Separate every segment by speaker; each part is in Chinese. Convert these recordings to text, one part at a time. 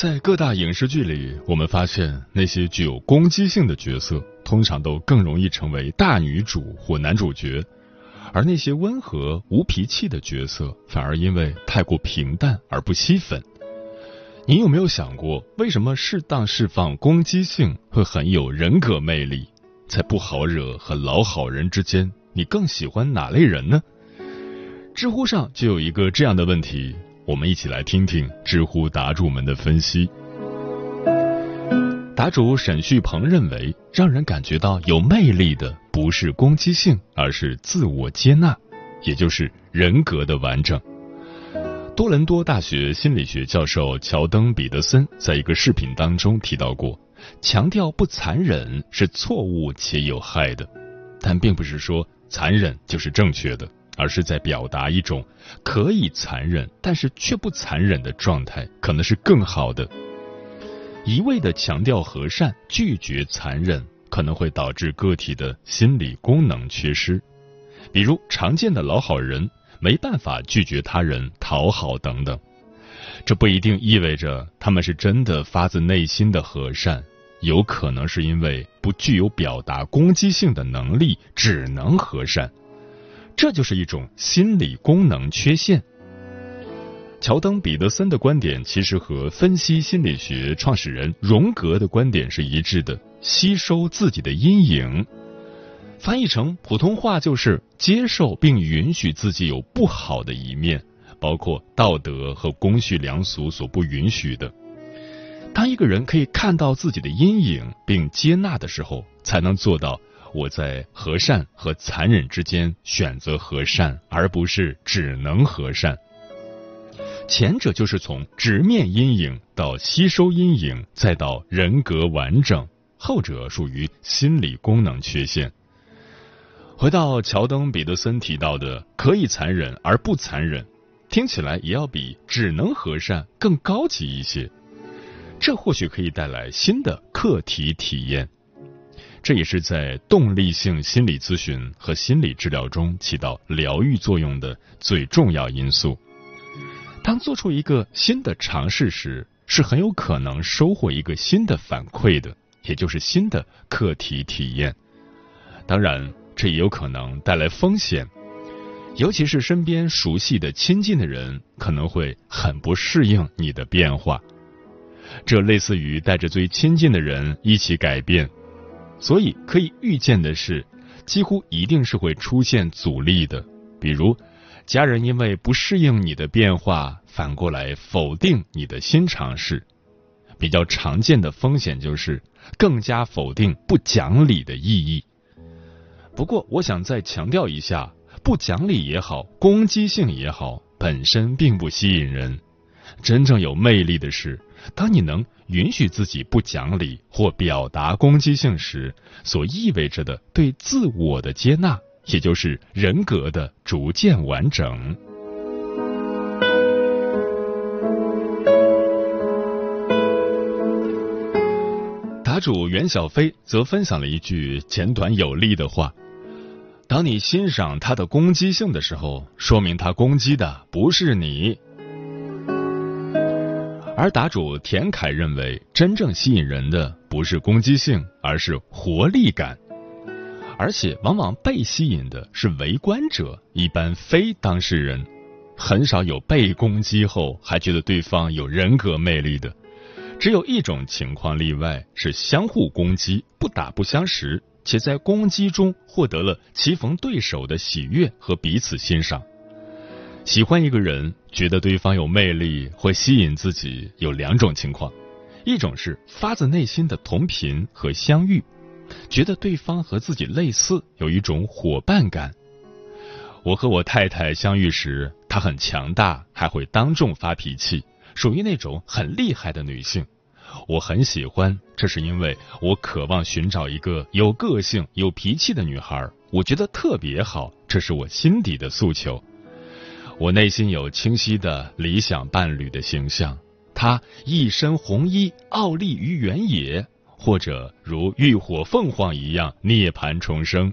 Speaker 1: 在各大影视剧里，我们发现那些具有攻击性的角色，通常都更容易成为大女主或男主角，而那些温和无脾气的角色，反而因为太过平淡而不吸粉。你有没有想过，为什么适当释放攻击性会很有人格魅力？在不好惹和老好人之间，你更喜欢哪类人呢？知乎上就有一个这样的问题。我们一起来听听知乎答主们的分析。答主沈旭鹏认为，让人感觉到有魅力的不是攻击性，而是自我接纳，也就是人格的完整。多伦多大学心理学教授乔登·彼得森在一个视频当中提到过，强调不残忍是错误且有害的，但并不是说残忍就是正确的。而是在表达一种可以残忍，但是却不残忍的状态，可能是更好的。一味的强调和善，拒绝残忍，可能会导致个体的心理功能缺失。比如常见的老好人，没办法拒绝他人讨好等等。这不一定意味着他们是真的发自内心的和善，有可能是因为不具有表达攻击性的能力，只能和善。这就是一种心理功能缺陷。乔登·彼得森的观点其实和分析心理学创始人荣格的观点是一致的：吸收自己的阴影。翻译成普通话就是接受并允许自己有不好的一面，包括道德和公序良俗所不允许的。当一个人可以看到自己的阴影并接纳的时候，才能做到。我在和善和残忍之间选择和善，而不是只能和善。前者就是从直面阴影到吸收阴影，再到人格完整；后者属于心理功能缺陷。回到乔登·彼得森提到的“可以残忍而不残忍”，听起来也要比只能和善更高级一些。这或许可以带来新的课题体验。这也是在动力性心理咨询和心理治疗中起到疗愈作用的最重要因素。当做出一个新的尝试时，是很有可能收获一个新的反馈的，也就是新的课题体验。当然，这也有可能带来风险，尤其是身边熟悉的、亲近的人可能会很不适应你的变化。这类似于带着最亲近的人一起改变。所以可以预见的是，几乎一定是会出现阻力的。比如，家人因为不适应你的变化，反过来否定你的新尝试。比较常见的风险就是更加否定不讲理的意义。不过，我想再强调一下，不讲理也好，攻击性也好，本身并不吸引人。真正有魅力的是，当你能。允许自己不讲理或表达攻击性时，所意味着的对自我的接纳，也就是人格的逐渐完整。答主袁小飞则分享了一句简短有力的话：“当你欣赏他的攻击性的时候，说明他攻击的不是你。”而答主田凯认为，真正吸引人的不是攻击性，而是活力感，而且往往被吸引的是围观者，一般非当事人。很少有被攻击后还觉得对方有人格魅力的。只有一种情况例外，是相互攻击、不打不相识，且在攻击中获得了棋逢对手的喜悦和彼此欣赏。喜欢一个人，觉得对方有魅力，会吸引自己，有两种情况：一种是发自内心的同频和相遇，觉得对方和自己类似，有一种伙伴感。我和我太太相遇时，她很强大，还会当众发脾气。属于那种很厉害的女性，我很喜欢，这是因为我渴望寻找一个有个性、有脾气的女孩，我觉得特别好，这是我心底的诉求。我内心有清晰的理想伴侣的形象，她一身红衣，傲立于原野，或者如浴火凤凰一样涅槃重生。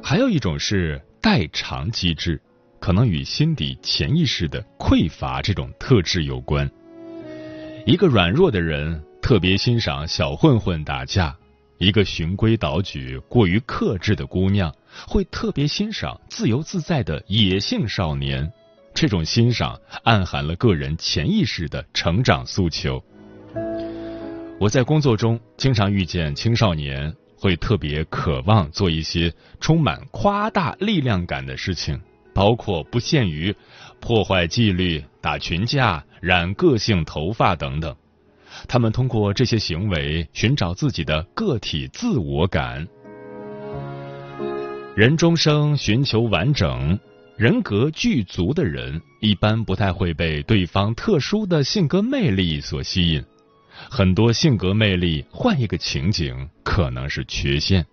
Speaker 1: 还有一种是代偿机制。可能与心底潜意识的匮乏这种特质有关。一个软弱的人特别欣赏小混混打架，一个循规蹈矩、过于克制的姑娘会特别欣赏自由自在的野性少年。这种欣赏暗含了个人潜意识的成长诉求。我在工作中经常遇见青少年会特别渴望做一些充满夸大力量感的事情。包括不限于破坏纪律、打群架、染个性头发等等，他们通过这些行为寻找自己的个体自我感。人终生寻求完整，人格具足的人一般不太会被对方特殊的性格魅力所吸引。很多性格魅力换一个情景可能是缺陷。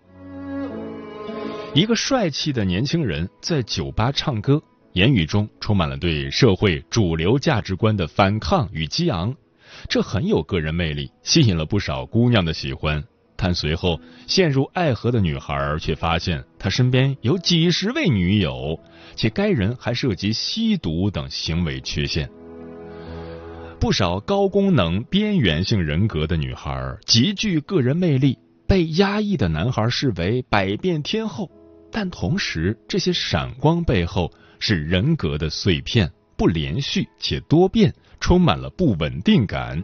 Speaker 1: 一个帅气的年轻人在酒吧唱歌，言语中充满了对社会主流价值观的反抗与激昂，这很有个人魅力，吸引了不少姑娘的喜欢。但随后陷入爱河的女孩却发现他身边有几十位女友，且该人还涉及吸毒等行为缺陷。不少高功能边缘性人格的女孩极具个人魅力，被压抑的男孩视为百变天后。但同时，这些闪光背后是人格的碎片，不连续且多变，充满了不稳定感。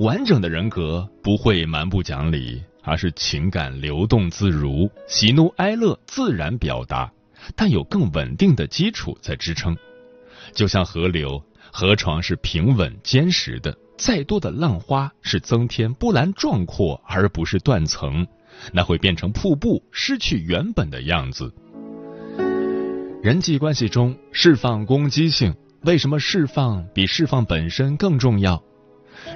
Speaker 1: 完整的人格不会蛮不讲理，而是情感流动自如，喜怒哀乐自然表达，但有更稳定的基础在支撑。就像河流，河床是平稳坚实的，再多的浪花是增添波澜壮阔，而不是断层。那会变成瀑布，失去原本的样子。人际关系中释放攻击性，为什么释放比释放本身更重要？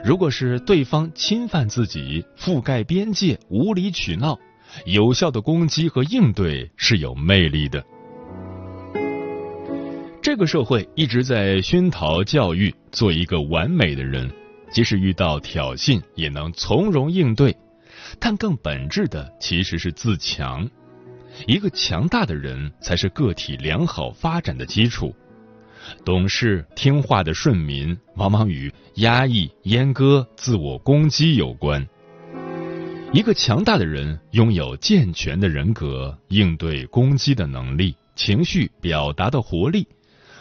Speaker 1: 如果是对方侵犯自己、覆盖边界、无理取闹，有效的攻击和应对是有魅力的。这个社会一直在熏陶教育，做一个完美的人，即使遇到挑衅，也能从容应对。但更本质的其实是自强。一个强大的人才是个体良好发展的基础。懂事听话的顺民，往往与压抑、阉割、自我攻击有关。一个强大的人拥有健全的人格，应对攻击的能力，情绪表达的活力，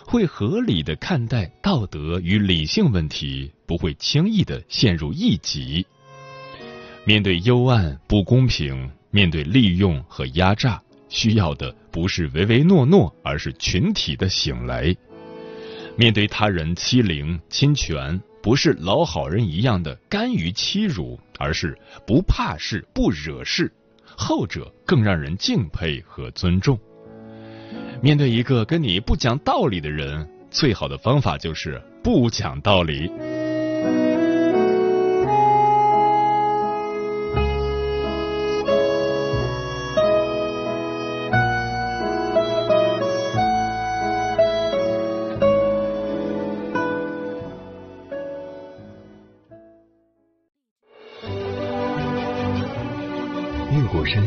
Speaker 1: 会合理的看待道德与理性问题，不会轻易的陷入异己。面对幽暗、不公平，面对利用和压榨，需要的不是唯唯诺诺，而是群体的醒来。面对他人欺凌、侵权，不是老好人一样的甘于欺辱，而是不怕事、不惹事。后者更让人敬佩和尊重。面对一个跟你不讲道理的人，最好的方法就是不讲道理。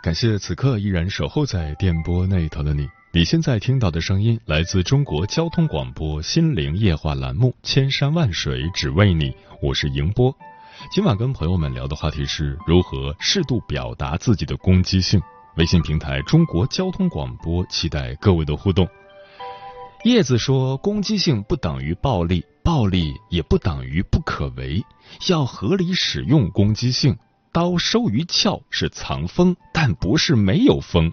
Speaker 1: 感谢此刻依然守候在电波那头的你。你现在听到的声音来自中国交通广播心灵夜话栏目《千山万水只为你》，我是迎波。今晚跟朋友们聊的话题是如何适度表达自己的攻击性。微信平台中国交通广播，期待各位的互动。叶子说：“攻击性不等于暴力，暴力也不等于不可为，要合理使用攻击性。刀收于鞘是藏锋，但不是没有锋。”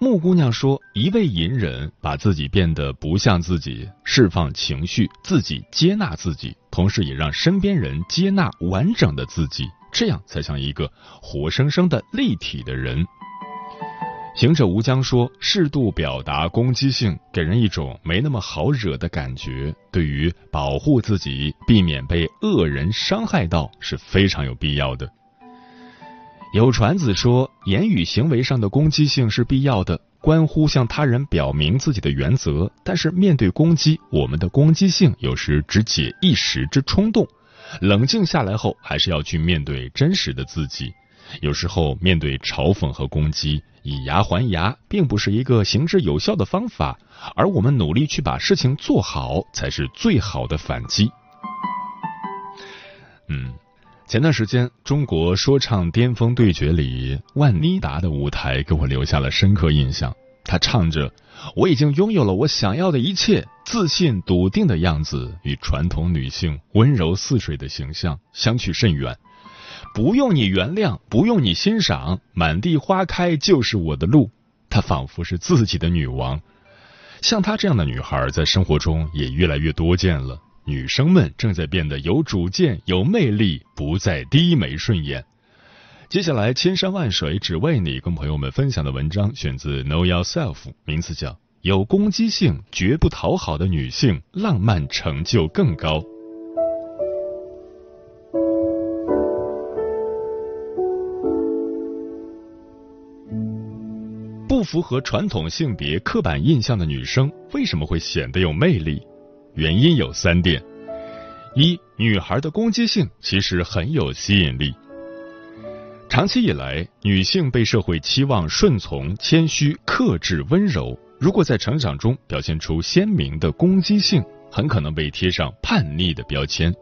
Speaker 1: 木姑娘说：“一味隐忍，把自己变得不像自己，释放情绪，自己接纳自己，同时也让身边人接纳完整的自己，这样才像一个活生生的立体的人。”行者无疆说：“适度表达攻击性，给人一种没那么好惹的感觉，对于保护自己，避免被恶人伤害到，是非常有必要的。”有传子说，言语行为上的攻击性是必要的，关乎向他人表明自己的原则。但是面对攻击，我们的攻击性有时只解一时之冲动，冷静下来后，还是要去面对真实的自己。有时候面对嘲讽和攻击，以牙还牙并不是一个行之有效的方法，而我们努力去把事情做好，才是最好的反击。嗯。前段时间，中国说唱巅峰对决里，万妮达的舞台给我留下了深刻印象。她唱着：“我已经拥有了我想要的一切，自信笃定的样子，与传统女性温柔似水的形象相去甚远。不用你原谅，不用你欣赏，满地花开就是我的路。”她仿佛是自己的女王。像她这样的女孩，在生活中也越来越多见了。女生们正在变得有主见、有魅力，不再低眉顺眼。接下来，千山万水只为你，跟朋友们分享的文章选自《Know Yourself》，名字叫《有攻击性、绝不讨好的女性，浪漫成就更高》。符合传统性别刻板印象的女生，为什么会显得有魅力？原因有三点：一、女孩的攻击性其实很有吸引力。长期以来，女性被社会期望顺从、谦虚、克制、温柔。如果在成长中表现出鲜明的攻击性，很可能被贴上叛逆的标签。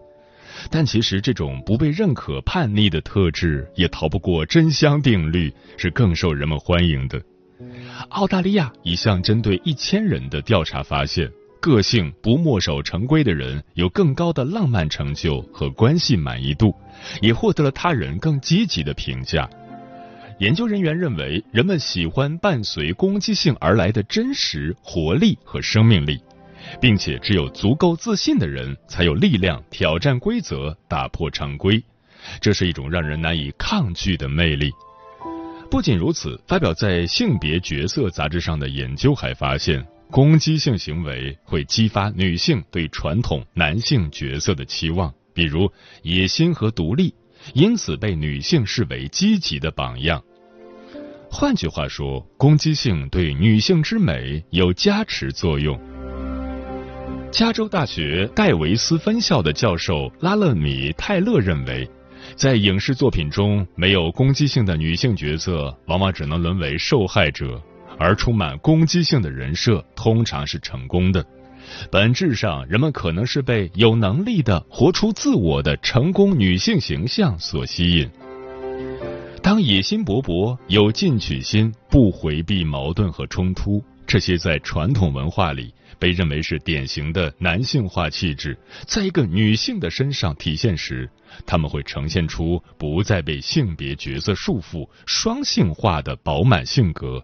Speaker 1: 但其实，这种不被认可、叛逆的特质，也逃不过真香定律，是更受人们欢迎的。澳大利亚一项针对一千人的调查发现。个性不墨守成规的人有更高的浪漫成就和关系满意度，也获得了他人更积极的评价。研究人员认为，人们喜欢伴随攻击性而来的真实、活力和生命力，并且只有足够自信的人才有力量挑战规则、打破常规。这是一种让人难以抗拒的魅力。不仅如此，发表在《性别角色》杂志上的研究还发现。攻击性行为会激发女性对传统男性角色的期望，比如野心和独立，因此被女性视为积极的榜样。换句话说，攻击性对女性之美有加持作用。加州大学戴维斯分校的教授拉勒米泰勒认为，在影视作品中，没有攻击性的女性角色往往只能沦为受害者。而充满攻击性的人设通常是成功的。本质上，人们可能是被有能力的活出自我的成功女性形象所吸引。当野心勃勃、有进取心、不回避矛盾和冲突，这些在传统文化里被认为是典型的男性化气质，在一个女性的身上体现时，他们会呈现出不再被性别角色束缚、双性化的饱满性格。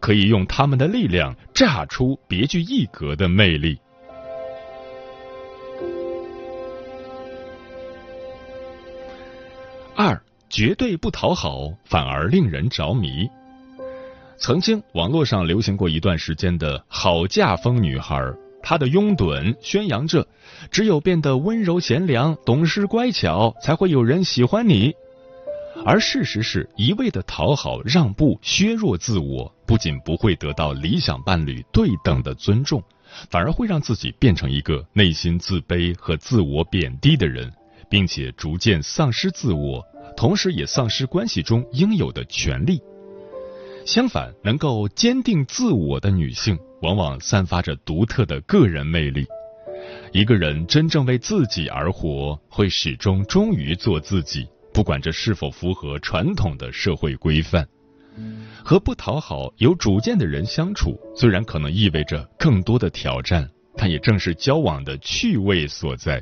Speaker 1: 可以用他们的力量炸出别具一格的魅力。二，绝对不讨好，反而令人着迷。曾经网络上流行过一段时间的好嫁风女孩，他的拥趸宣扬着：只有变得温柔贤良、懂事乖巧，才会有人喜欢你。而事实是一味的讨好、让步、削弱自我，不仅不会得到理想伴侣对等的尊重，反而会让自己变成一个内心自卑和自我贬低的人，并且逐渐丧失自我，同时也丧失关系中应有的权利。相反，能够坚定自我的女性，往往散发着独特的个人魅力。一个人真正为自己而活，会始终忠于做自己。不管这是否符合传统的社会规范，和不讨好、有主见的人相处，虽然可能意味着更多的挑战，但也正是交往的趣味所在。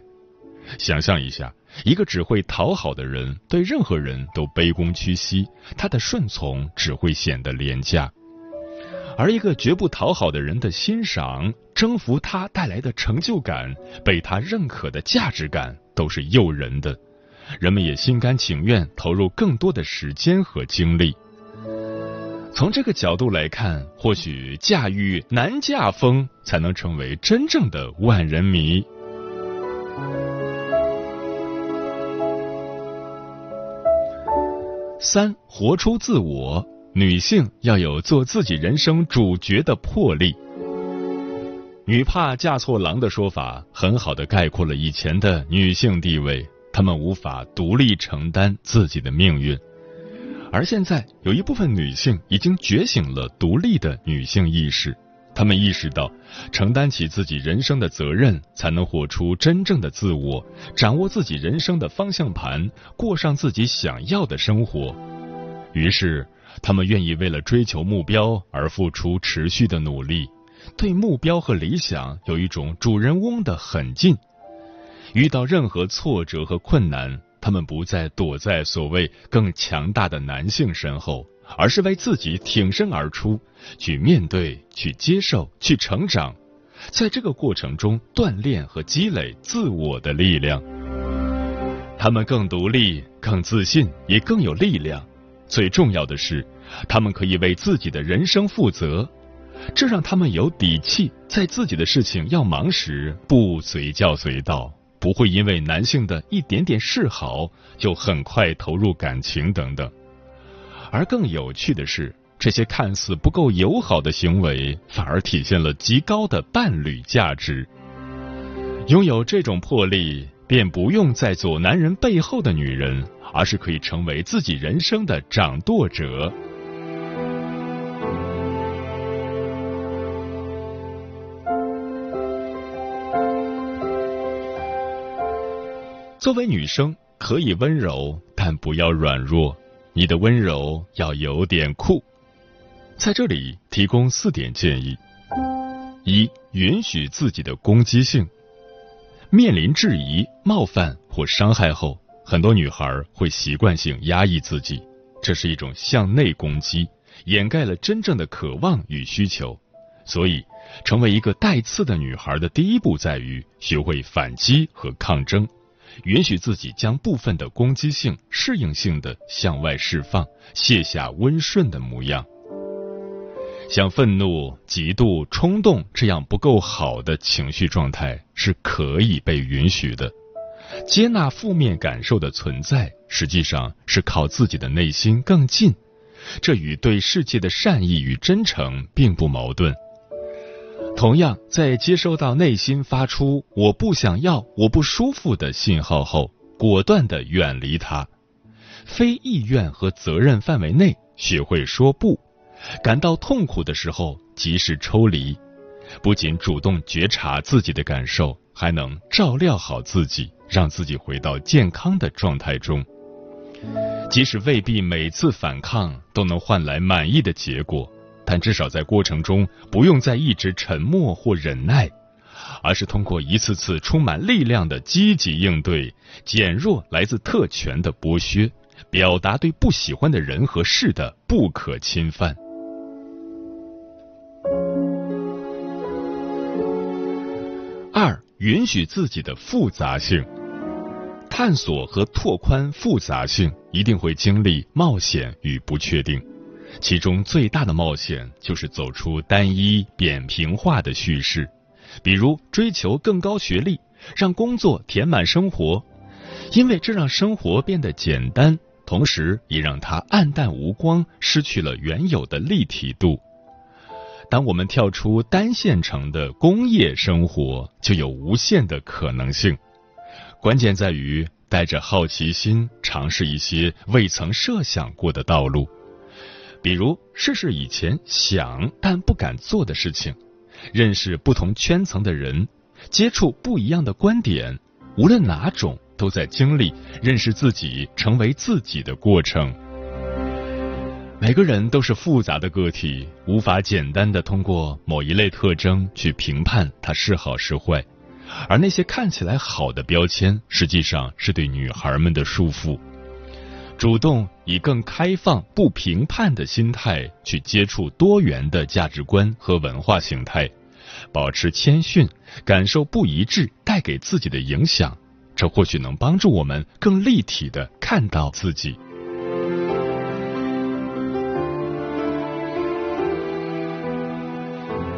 Speaker 1: 想象一下，一个只会讨好的人，对任何人都卑躬屈膝，他的顺从只会显得廉价；而一个绝不讨好的人的欣赏、征服他带来的成就感、被他认可的价值感，都是诱人的。人们也心甘情愿投入更多的时间和精力。从这个角度来看，或许驾驭男驾风才能成为真正的万人迷。三，活出自我，女性要有做自己人生主角的魄力。女怕嫁错郎的说法，很好的概括了以前的女性地位。她们无法独立承担自己的命运，而现在有一部分女性已经觉醒了独立的女性意识。他们意识到，承担起自己人生的责任，才能活出真正的自我，掌握自己人生的方向盘，过上自己想要的生活。于是，他们愿意为了追求目标而付出持续的努力，对目标和理想有一种主人翁的狠劲。遇到任何挫折和困难，他们不再躲在所谓更强大的男性身后，而是为自己挺身而出，去面对、去接受、去成长，在这个过程中锻炼和积累自我的力量。他们更独立、更自信，也更有力量。最重要的是，他们可以为自己的人生负责，这让他们有底气，在自己的事情要忙时不随叫随到。不会因为男性的一点点示好就很快投入感情等等，而更有趣的是，这些看似不够友好的行为，反而体现了极高的伴侣价值。拥有这种魄力，便不用再做男人背后的女人，而是可以成为自己人生的掌舵者。作为女生，可以温柔，但不要软弱。你的温柔要有点酷。在这里提供四点建议：一、允许自己的攻击性。面临质疑、冒犯或伤害后，很多女孩会习惯性压抑自己，这是一种向内攻击，掩盖了真正的渴望与需求。所以，成为一个带刺的女孩的第一步在于学会反击和抗争。允许自己将部分的攻击性、适应性的向外释放，卸下温顺的模样。像愤怒、嫉妒、冲动这样不够好的情绪状态是可以被允许的。接纳负面感受的存在，实际上是靠自己的内心更近，这与对世界的善意与真诚并不矛盾。同样，在接收到内心发出“我不想要，我不舒服”的信号后，果断的远离它。非意愿和责任范围内，学会说不。感到痛苦的时候，及时抽离。不仅主动觉察自己的感受，还能照料好自己，让自己回到健康的状态中。即使未必每次反抗都能换来满意的结果。但至少在过程中，不用再一直沉默或忍耐，而是通过一次次充满力量的积极应对，减弱来自特权的剥削，表达对不喜欢的人和事的不可侵犯。二，允许自己的复杂性，探索和拓宽复杂性，一定会经历冒险与不确定。其中最大的冒险就是走出单一扁平化的叙事，比如追求更高学历，让工作填满生活，因为这让生活变得简单，同时也让它暗淡无光，失去了原有的立体度。当我们跳出单线程的工业生活，就有无限的可能性。关键在于带着好奇心，尝试一些未曾设想过的道路，比如试试以前想但不敢做的事情，认识不同圈层的人，接触不一样的观点。无论哪种，都在经历认识自己、成为自己的过程。每个人都是复杂的个体，无法简单的通过某一类特征去评判他是好是坏，而那些看起来好的标签，实际上是对女孩们的束缚。主动以更开放、不评判的心态去接触多元的价值观和文化形态，保持谦逊，感受不一致带给自己的影响，这或许能帮助我们更立体的看到自己。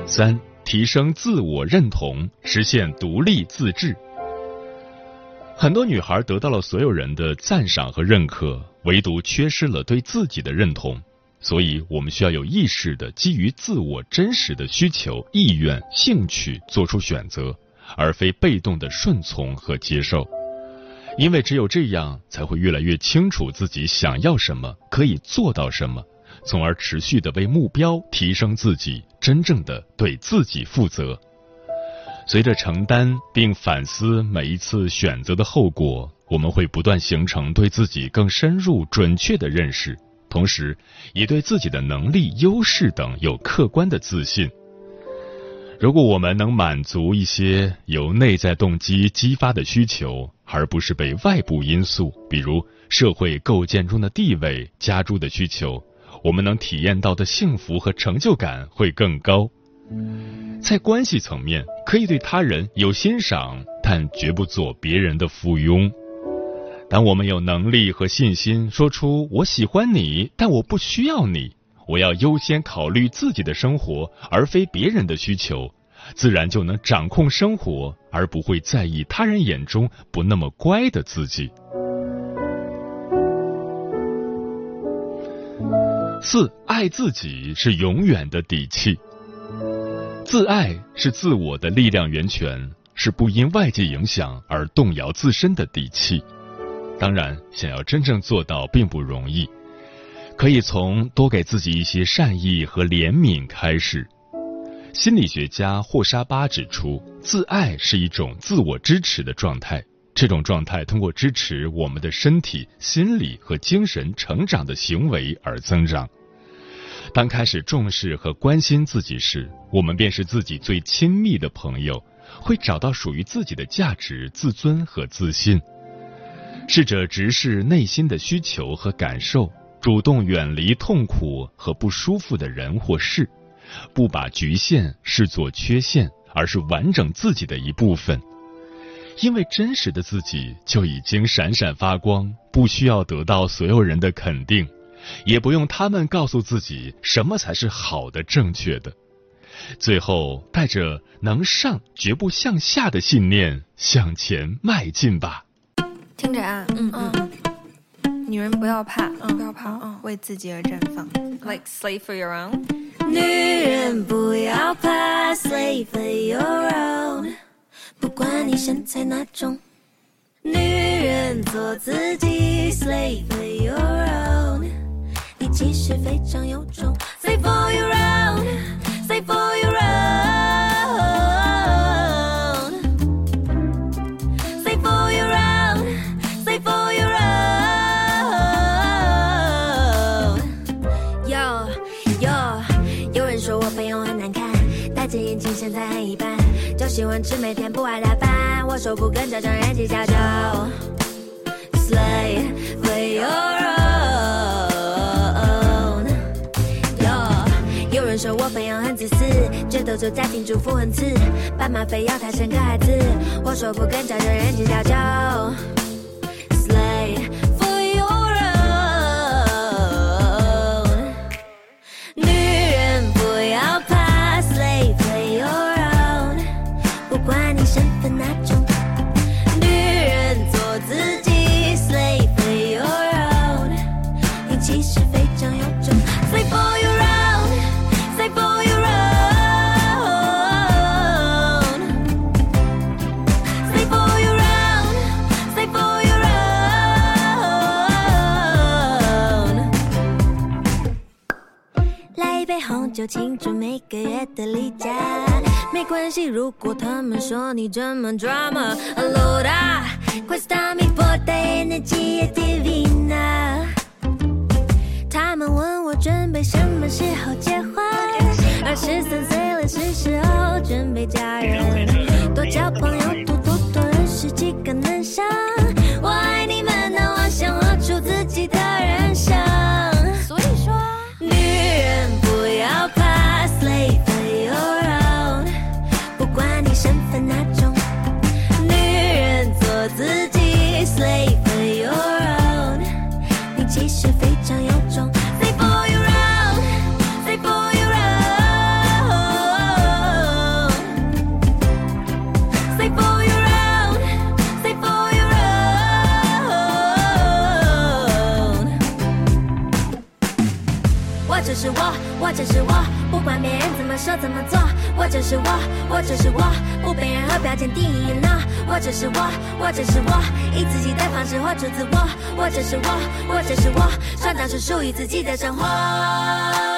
Speaker 1: 三、提升自我认同，实现独立自治。很多女孩得到了所有人的赞赏和认可，唯独缺失了对自己的认同。所以，我们需要有意识的基于自我真实的需求、意愿、兴趣做出选择，而非被动的顺从和接受。因为只有这样，才会越来越清楚自己想要什么，可以做到什么。从而持续的为目标提升自己，真正的对自己负责。随着承担并反思每一次选择的后果，我们会不断形成对自己更深入、准确的认识，同时也对自己的能力、优势等有客观的自信。如果我们能满足一些由内在动机激发的需求，而不是被外部因素，比如社会构建中的地位加诸的需求。我们能体验到的幸福和成就感会更高。在关系层面，可以对他人有欣赏，但绝不做别人的附庸。当我们有能力和信心说出“我喜欢你，但我不需要你，我要优先考虑自己的生活，而非别人的需求”，自然就能掌控生活，而不会在意他人眼中不那么乖的自己。四爱自己是永远的底气，自爱是自我的力量源泉，是不因外界影响而动摇自身的底气。当然，想要真正做到并不容易，可以从多给自己一些善意和怜悯开始。心理学家霍沙巴指出，自爱是一种自我支持的状态。这种状态通过支持我们的身体、心理和精神成长的行为而增长。当开始重视和关心自己时，我们便是自己最亲密的朋友，会找到属于自己的价值、自尊和自信。试着直视内心的需求和感受，主动远离痛苦和不舒服的人或事，不把局限视作缺陷，而是完整自己的一部分。因为真实的自己就已经闪闪发光，不需要得到所有人的肯定，也不用他们告诉自己什么才是好的、正确的。最后，带着能上绝不向下的信念向前迈进吧。
Speaker 2: 听着啊，嗯嗯，女人不要怕，不要怕，嗯，为自己而绽放，like slave for your own。女人不要怕，slave for your own。不管你身材哪种，女人做自己，slay for your own，你其实非常有种，Say for your own，slay for your own，slay for your own，slay for your own。有有，有人说我朋友很难看，戴着眼镜身材很一般。就喜欢吃，每天不爱打扮。我说不跟这种人计较，就 slay for your 说我朋友很自私，觉得做家庭主妇很次，爸妈非要他生个孩子。我说不跟这种人计较，就关系，如果他们说你这么 drama。Allora questa mi porta energia divina。他们问我准备什么时候结婚，二十三岁了是时候准备嫁人，多交朋友，是我，不管别人怎么说怎么做，我就是我，我就是我，不被任何标签定义那。我就是我，我就是我，以自己的方式活出自我。我就是我，我就是我，创造出属于自己的生活。